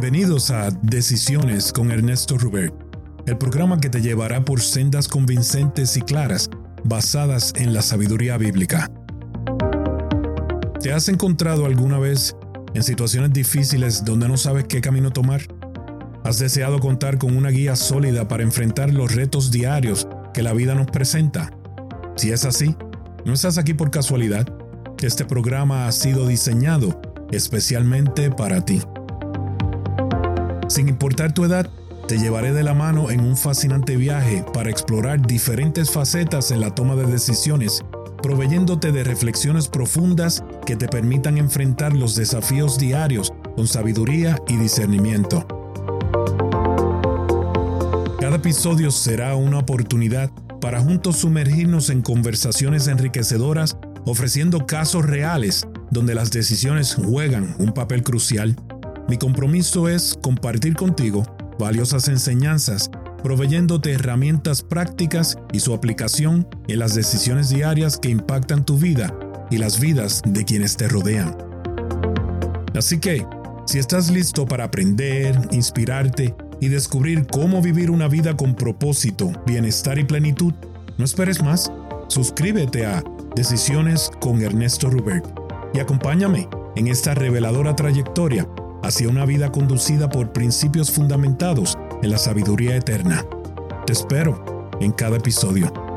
Bienvenidos a Decisiones con Ernesto Rubert, el programa que te llevará por sendas convincentes y claras basadas en la sabiduría bíblica. ¿Te has encontrado alguna vez en situaciones difíciles donde no sabes qué camino tomar? ¿Has deseado contar con una guía sólida para enfrentar los retos diarios que la vida nos presenta? Si es así, no estás aquí por casualidad. Este programa ha sido diseñado especialmente para ti. Sin importar tu edad, te llevaré de la mano en un fascinante viaje para explorar diferentes facetas en la toma de decisiones, proveyéndote de reflexiones profundas que te permitan enfrentar los desafíos diarios con sabiduría y discernimiento. Cada episodio será una oportunidad para juntos sumergirnos en conversaciones enriquecedoras ofreciendo casos reales donde las decisiones juegan un papel crucial mi compromiso es compartir contigo valiosas enseñanzas, proveyéndote herramientas prácticas y su aplicación en las decisiones diarias que impactan tu vida y las vidas de quienes te rodean. Así que, si estás listo para aprender, inspirarte y descubrir cómo vivir una vida con propósito, bienestar y plenitud, no esperes más. Suscríbete a Decisiones con Ernesto Rubert y acompáñame en esta reveladora trayectoria hacia una vida conducida por principios fundamentados en la sabiduría eterna. Te espero en cada episodio.